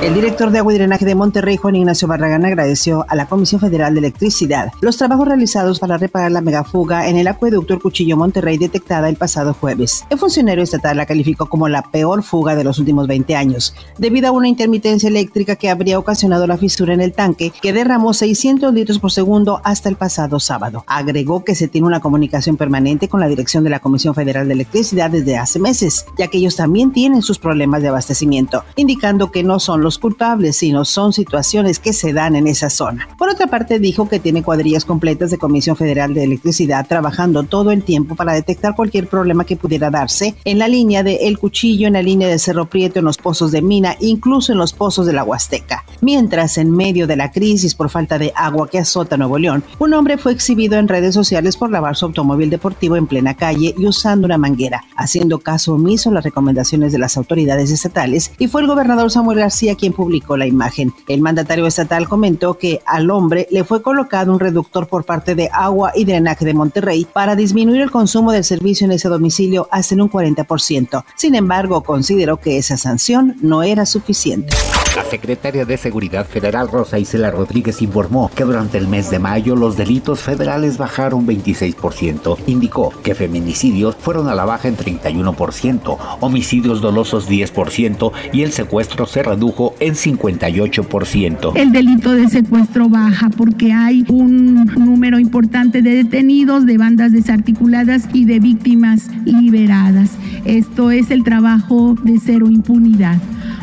El director de Agua y Drenaje de Monterrey, Juan Ignacio Barragán, agradeció a la Comisión Federal de Electricidad los trabajos realizados para reparar la megafuga en el acueducto El Cuchillo Monterrey detectada el pasado jueves. El funcionario estatal la calificó como la peor fuga de los últimos 20 años, debido a una intermitencia eléctrica que habría ocasionado la fisura en el tanque, que derramó 600 litros por segundo hasta el pasado sábado. Agregó que se tiene una comunicación permanente con la dirección de la Comisión Federal de Electricidad desde hace meses, ya que ellos también tienen sus problemas de abastecimiento, indicando que no son los culpables, sino son situaciones que se dan en esa zona. Por otra parte, dijo que tiene cuadrillas completas de Comisión Federal de Electricidad trabajando todo el tiempo para detectar cualquier problema que pudiera darse en la línea de El Cuchillo, en la línea de Cerro Prieto, en los pozos de Mina, incluso en los pozos de la Huasteca. Mientras, en medio de la crisis por falta de agua que azota Nuevo León, un hombre fue exhibido en redes sociales por lavar su automóvil deportivo en plena calle y usando una manguera, haciendo caso omiso a las recomendaciones de las autoridades estatales, y fue el gobernador Samuel García quien publicó la imagen. El mandatario estatal comentó que al hombre le fue colocado un reductor por parte de Agua y Drenaje de Monterrey para disminuir el consumo del servicio en ese domicilio hasta en un 40%. Sin embargo, consideró que esa sanción no era suficiente. La secretaria de Seguridad Federal Rosa Isela Rodríguez informó que durante el mes de mayo los delitos federales bajaron 26%. Indicó que feminicidios fueron a la baja en 31%, homicidios dolosos 10% y el secuestro se redujo en 58%. El delito de secuestro baja porque hay un número importante de detenidos, de bandas desarticuladas y de víctimas liberadas. Esto es el trabajo de cero impunidad.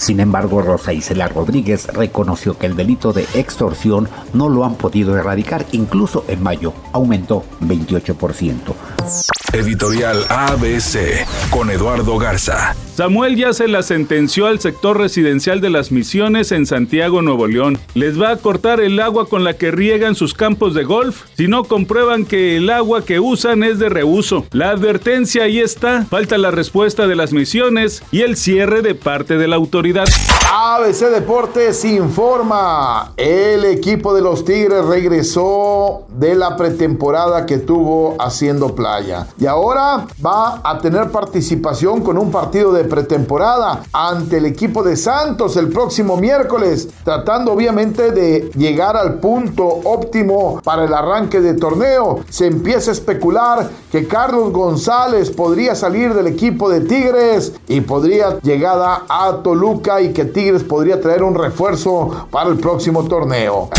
Sin embargo, Rosa Isela Rodríguez reconoció que el delito de extorsión no lo han podido erradicar, incluso en mayo aumentó 28%. Editorial ABC con Eduardo Garza. Samuel ya se la sentenció al sector residencial de las misiones en Santiago, Nuevo León. Les va a cortar el agua con la que riegan sus campos de golf si no comprueban que el agua que usan es de reuso. La advertencia ahí está. Falta la respuesta de las misiones y el cierre de parte de la autoridad. ABC Deportes informa. El equipo de los Tigres regresó de la pretemporada que tuvo haciendo playa. Y ahora va a tener participación con un partido de pretemporada ante el equipo de Santos el próximo miércoles, tratando obviamente de llegar al punto óptimo para el arranque de torneo. Se empieza a especular que Carlos González podría salir del equipo de Tigres y podría llegar a Toluca y que Tigres podría traer un refuerzo para el próximo torneo.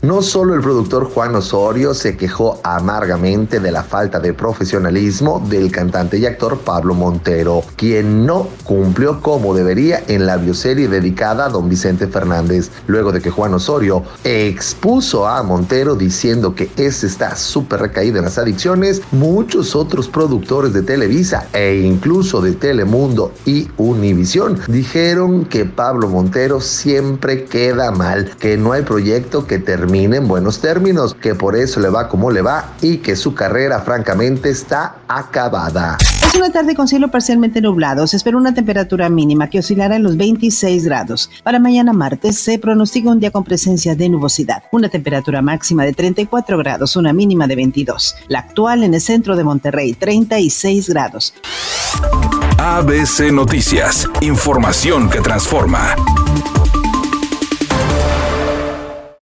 No solo el productor Juan Osorio se quejó amargamente de la falta de profesionalismo del cantante y actor Pablo Montero, quien no cumplió como debería en la bioserie dedicada a don Vicente Fernández, luego de que Juan Osorio expuso a Montero diciendo que ese está súper recaído en las adicciones, muchos otros productores de Televisa e incluso de Telemundo y Univisión dijeron que Pablo Montero siempre queda mal, que no hay proyecto que termine en buenos términos, que por eso le va como le va y que su carrera francamente está acabada. Es una tarde con cielo parcialmente nublado. Se espera una temperatura mínima que oscilará en los 26 grados. Para mañana martes se pronostica un día con presencia de nubosidad. Una temperatura máxima de 34 grados, una mínima de 22. La actual en el centro de Monterrey, 36 grados. ABC Noticias. Información que transforma.